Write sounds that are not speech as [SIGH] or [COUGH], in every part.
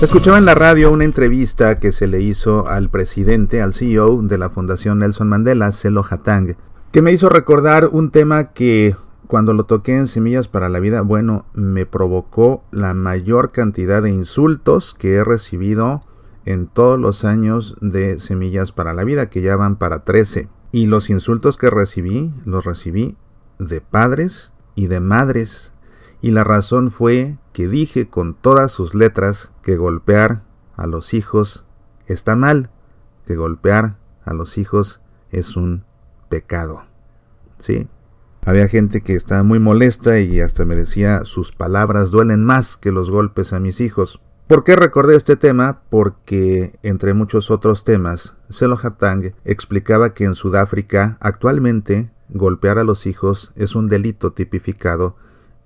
Escuchaba en la radio una entrevista que se le hizo al presidente, al CEO de la Fundación Nelson Mandela, Celo Hatang, que me hizo recordar un tema que cuando lo toqué en Semillas para la Vida, bueno, me provocó la mayor cantidad de insultos que he recibido en todos los años de Semillas para la Vida, que ya van para 13. Y los insultos que recibí, los recibí de padres y de madres y la razón fue que dije con todas sus letras que golpear a los hijos está mal, que golpear a los hijos es un pecado. ¿Sí? Había gente que estaba muy molesta y hasta me decía sus palabras duelen más que los golpes a mis hijos. ¿Por qué recordé este tema? Porque, entre muchos otros temas, Selo Hatang explicaba que en Sudáfrica actualmente golpear a los hijos es un delito tipificado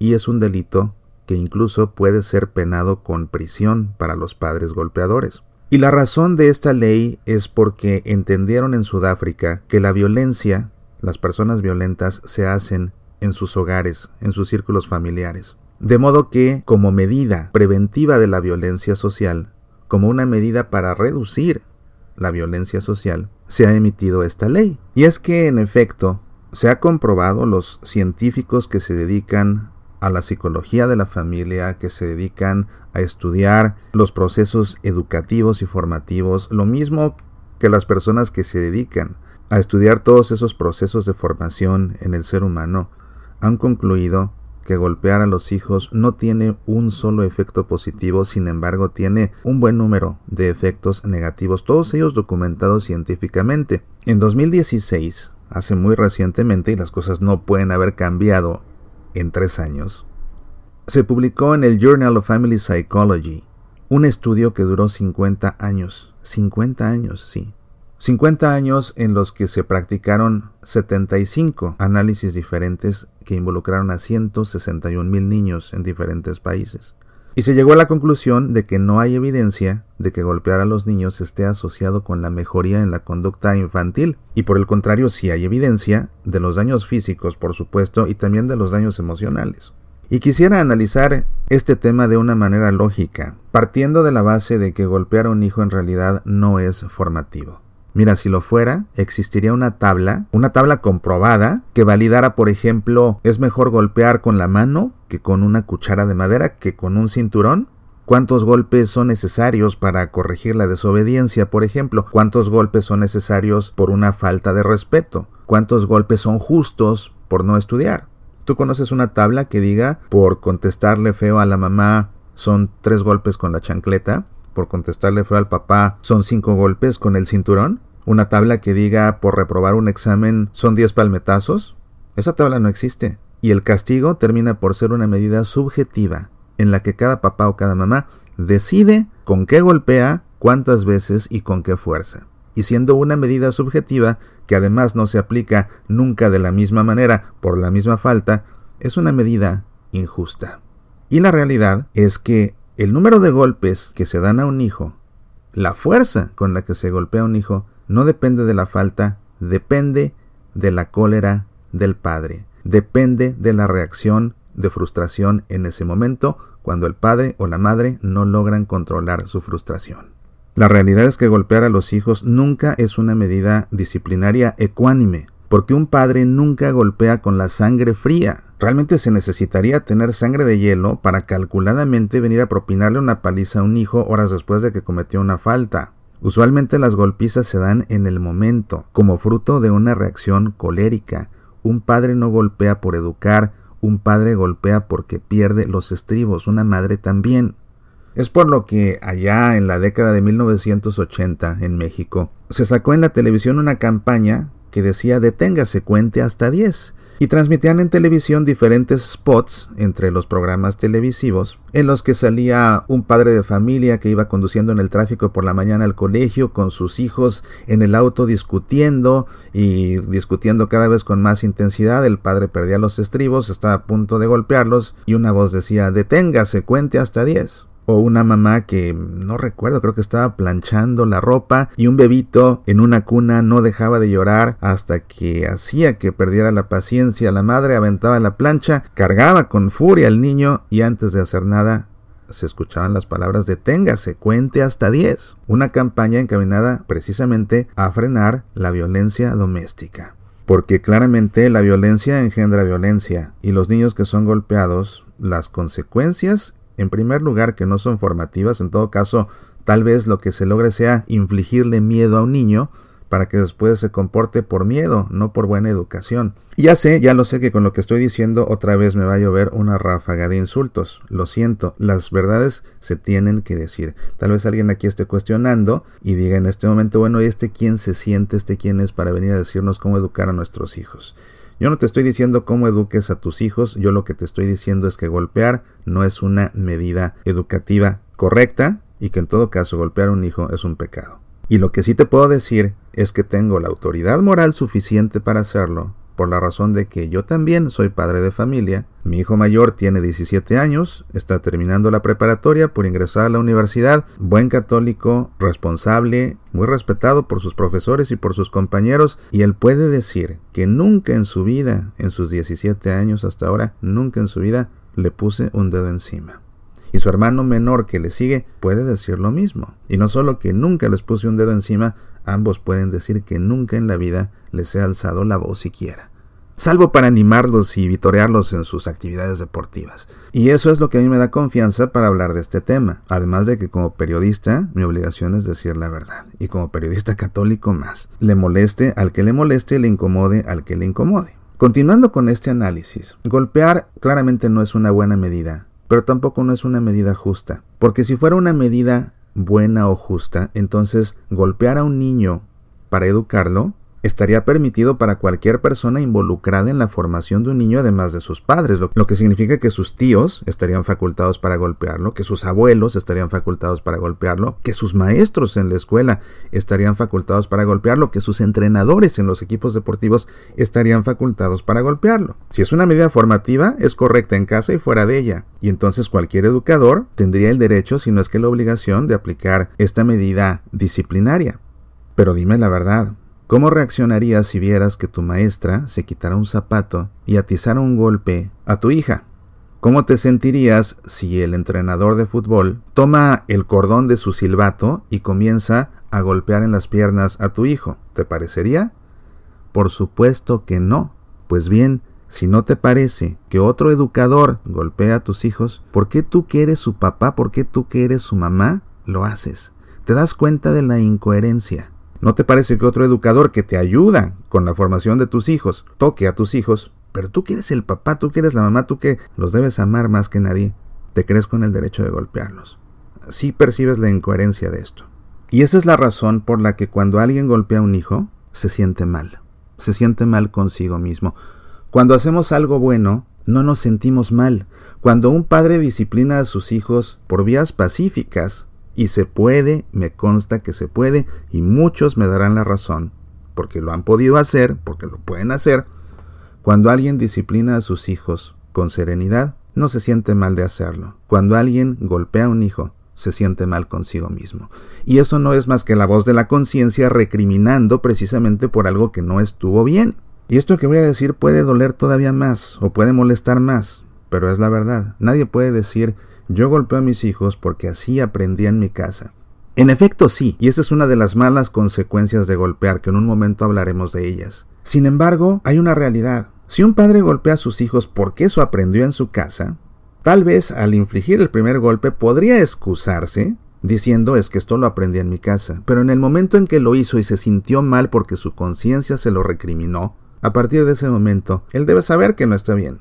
y es un delito que incluso puede ser penado con prisión para los padres golpeadores. Y la razón de esta ley es porque entendieron en Sudáfrica que la violencia, las personas violentas, se hacen en sus hogares, en sus círculos familiares. De modo que, como medida preventiva de la violencia social, como una medida para reducir la violencia social, se ha emitido esta ley. Y es que, en efecto, se ha comprobado los científicos que se dedican a la psicología de la familia, que se dedican a estudiar los procesos educativos y formativos, lo mismo que las personas que se dedican a estudiar todos esos procesos de formación en el ser humano, han concluido que golpear a los hijos no tiene un solo efecto positivo, sin embargo tiene un buen número de efectos negativos, todos ellos documentados científicamente. En 2016, hace muy recientemente, y las cosas no pueden haber cambiado en tres años, se publicó en el Journal of Family Psychology un estudio que duró 50 años. 50 años, sí. 50 años en los que se practicaron 75 análisis diferentes que involucraron a 161 mil niños en diferentes países. Y se llegó a la conclusión de que no hay evidencia de que golpear a los niños esté asociado con la mejoría en la conducta infantil, y por el contrario sí hay evidencia de los daños físicos, por supuesto, y también de los daños emocionales. Y quisiera analizar este tema de una manera lógica, partiendo de la base de que golpear a un hijo en realidad no es formativo. Mira, si lo fuera, existiría una tabla, una tabla comprobada, que validara, por ejemplo, es mejor golpear con la mano que con una cuchara de madera que con un cinturón. ¿Cuántos golpes son necesarios para corregir la desobediencia, por ejemplo? ¿Cuántos golpes son necesarios por una falta de respeto? ¿Cuántos golpes son justos por no estudiar? ¿Tú conoces una tabla que diga por contestarle feo a la mamá son tres golpes con la chancleta? Por contestarle fue al papá son cinco golpes con el cinturón? ¿Una tabla que diga por reprobar un examen son diez palmetazos? Esa tabla no existe. Y el castigo termina por ser una medida subjetiva, en la que cada papá o cada mamá decide con qué golpea, cuántas veces y con qué fuerza. Y siendo una medida subjetiva, que además no se aplica nunca de la misma manera por la misma falta, es una medida injusta. Y la realidad es que el número de golpes que se dan a un hijo, la fuerza con la que se golpea a un hijo, no depende de la falta, depende de la cólera del padre, depende de la reacción de frustración en ese momento cuando el padre o la madre no logran controlar su frustración. La realidad es que golpear a los hijos nunca es una medida disciplinaria ecuánime, porque un padre nunca golpea con la sangre fría, Realmente se necesitaría tener sangre de hielo para calculadamente venir a propinarle una paliza a un hijo horas después de que cometió una falta. Usualmente las golpizas se dan en el momento, como fruto de una reacción colérica. Un padre no golpea por educar, un padre golpea porque pierde los estribos, una madre también. Es por lo que allá en la década de 1980 en México se sacó en la televisión una campaña que decía deténgase, cuente hasta 10 y transmitían en televisión diferentes spots entre los programas televisivos en los que salía un padre de familia que iba conduciendo en el tráfico por la mañana al colegio con sus hijos en el auto discutiendo y discutiendo cada vez con más intensidad. El padre perdía los estribos, estaba a punto de golpearlos y una voz decía deténgase, cuente hasta diez o una mamá que no recuerdo, creo que estaba planchando la ropa y un bebito en una cuna no dejaba de llorar hasta que hacía que perdiera la paciencia. La madre aventaba la plancha, cargaba con furia al niño y antes de hacer nada se escuchaban las palabras deténgase, cuente hasta 10, una campaña encaminada precisamente a frenar la violencia doméstica. Porque claramente la violencia engendra violencia y los niños que son golpeados, las consecuencias, en primer lugar, que no son formativas, en todo caso, tal vez lo que se logre sea infligirle miedo a un niño, para que después se comporte por miedo, no por buena educación. ya sé, ya lo sé que con lo que estoy diciendo otra vez me va a llover una ráfaga de insultos. Lo siento, las verdades se tienen que decir. Tal vez alguien aquí esté cuestionando y diga en este momento, bueno, ¿y este quién se siente, este quién es para venir a decirnos cómo educar a nuestros hijos? Yo no te estoy diciendo cómo eduques a tus hijos, yo lo que te estoy diciendo es que golpear no es una medida educativa correcta y que en todo caso golpear a un hijo es un pecado. Y lo que sí te puedo decir es que tengo la autoridad moral suficiente para hacerlo, por la razón de que yo también soy padre de familia, mi hijo mayor tiene 17 años, está terminando la preparatoria por ingresar a la universidad, buen católico, responsable, muy respetado por sus profesores y por sus compañeros, y él puede decir que nunca en su vida, en sus 17 años hasta ahora, nunca en su vida le puse un dedo encima. Y su hermano menor que le sigue puede decir lo mismo. Y no solo que nunca les puse un dedo encima, ambos pueden decir que nunca en la vida les he alzado la voz siquiera. Salvo para animarlos y vitorearlos en sus actividades deportivas. Y eso es lo que a mí me da confianza para hablar de este tema. Además de que como periodista mi obligación es decir la verdad. Y como periodista [LAUGHS] católico más. Le moleste al que le moleste, le incomode al que le incomode. Continuando con este análisis, golpear claramente no es una buena medida pero tampoco no es una medida justa. Porque si fuera una medida buena o justa, entonces golpear a un niño para educarlo estaría permitido para cualquier persona involucrada en la formación de un niño además de sus padres, lo, que significa que sus tíos estarían facultados para golpearlo, que sus abuelos estarían facultados para golpearlo, que sus maestros en la escuela estarían facultados para golpearlo, que sus entrenadores en los equipos deportivos estarían facultados para golpearlo. Si es una medida formativa, es correcta en casa y fuera de ella, y entonces cualquier educador tendría el derecho, si no es que la obligación, de aplicar esta medida disciplinaria. Pero dime la verdad, ¿Cómo reaccionarías si vieras que tu maestra se quitara un zapato y atizara un golpe a tu hija? ¿Cómo te sentirías si el entrenador de fútbol toma el cordón de su silbato y comienza a golpear en las piernas a tu hijo? ¿Te parecería? Por supuesto que no. Pues bien, si no te parece que otro educador golpea a tus hijos, ¿por qué tú que eres su papá, por qué tú que eres su mamá, lo haces? ¿Te das cuenta de la incoherencia? ¿No te parece que otro educador que te ayuda con la formación de tus hijos toque a tus hijos? Pero tú que eres el papá, tú que eres la mamá, tú que los debes amar más que nadie, te crees con el derecho de golpearlos. Sí percibes la incoherencia de esto. Y esa es la razón por la que cuando alguien golpea a un hijo, se siente mal. Se siente mal consigo mismo. Cuando hacemos algo bueno, no nos sentimos mal. Cuando un padre disciplina a sus hijos por vías pacíficas, y se puede, me consta que se puede, y muchos me darán la razón, porque lo han podido hacer, porque lo pueden hacer. Cuando alguien disciplina a sus hijos con serenidad, no se siente mal de hacerlo. Cuando alguien golpea a un hijo, se siente mal consigo mismo. Y eso no es más que la voz de la conciencia recriminando precisamente por algo que no estuvo bien. Y esto que voy a decir puede doler todavía más o puede molestar más, pero es la verdad. Nadie puede decir yo golpeo a mis hijos porque así aprendí en mi casa. En efecto sí, y esa es una de las malas consecuencias de golpear, que en un momento hablaremos de ellas. Sin embargo, hay una realidad. Si un padre golpea a sus hijos porque eso aprendió en su casa, tal vez al infligir el primer golpe podría excusarse diciendo es que esto lo aprendí en mi casa, pero en el momento en que lo hizo y se sintió mal porque su conciencia se lo recriminó, a partir de ese momento, él debe saber que no está bien.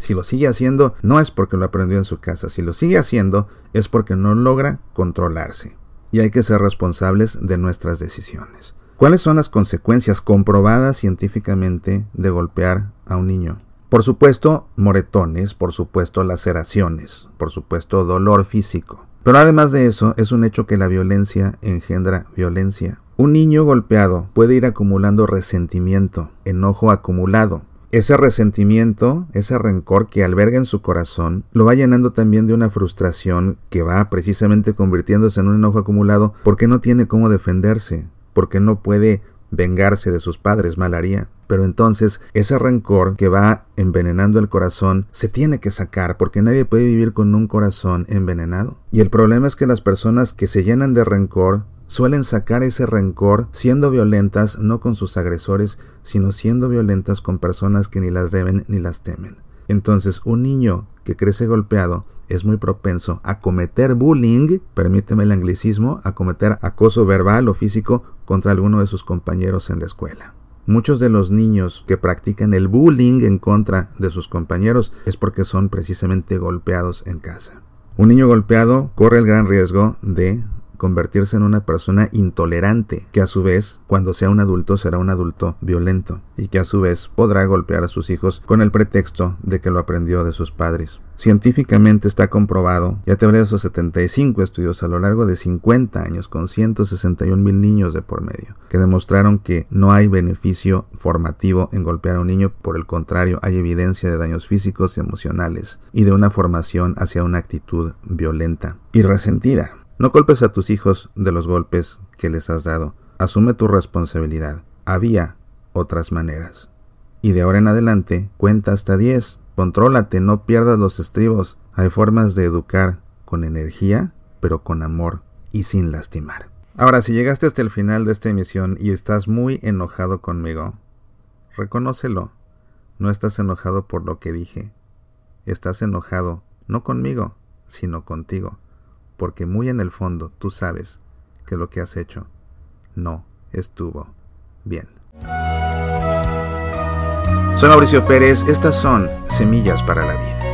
Si lo sigue haciendo, no es porque lo aprendió en su casa. Si lo sigue haciendo, es porque no logra controlarse. Y hay que ser responsables de nuestras decisiones. ¿Cuáles son las consecuencias comprobadas científicamente de golpear a un niño? Por supuesto, moretones, por supuesto, laceraciones, por supuesto, dolor físico. Pero además de eso, es un hecho que la violencia engendra violencia. Un niño golpeado puede ir acumulando resentimiento, enojo acumulado, ese resentimiento, ese rencor que alberga en su corazón, lo va llenando también de una frustración que va precisamente convirtiéndose en un enojo acumulado porque no tiene cómo defenderse, porque no puede vengarse de sus padres mal haría. Pero entonces ese rencor que va envenenando el corazón se tiene que sacar porque nadie puede vivir con un corazón envenenado. Y el problema es que las personas que se llenan de rencor suelen sacar ese rencor siendo violentas no con sus agresores, sino siendo violentas con personas que ni las deben ni las temen. Entonces un niño que crece golpeado es muy propenso a cometer bullying, permíteme el anglicismo, a cometer acoso verbal o físico contra alguno de sus compañeros en la escuela. Muchos de los niños que practican el bullying en contra de sus compañeros es porque son precisamente golpeados en casa. Un niño golpeado corre el gran riesgo de convertirse en una persona intolerante, que a su vez, cuando sea un adulto, será un adulto violento, y que a su vez podrá golpear a sus hijos con el pretexto de que lo aprendió de sus padres. Científicamente está comprobado, ya te esos 75 estudios a lo largo de 50 años con 161 mil niños de por medio, que demostraron que no hay beneficio formativo en golpear a un niño, por el contrario, hay evidencia de daños físicos y emocionales y de una formación hacia una actitud violenta y resentida. No culpes a tus hijos de los golpes que les has dado. Asume tu responsabilidad. Había otras maneras. Y de ahora en adelante, cuenta hasta 10. Contrólate, no pierdas los estribos. Hay formas de educar con energía, pero con amor y sin lastimar. Ahora, si llegaste hasta el final de esta emisión y estás muy enojado conmigo, reconócelo. No estás enojado por lo que dije. Estás enojado no conmigo, sino contigo porque muy en el fondo tú sabes que lo que has hecho no estuvo bien. Soy Mauricio Pérez, estas son Semillas para la Vida.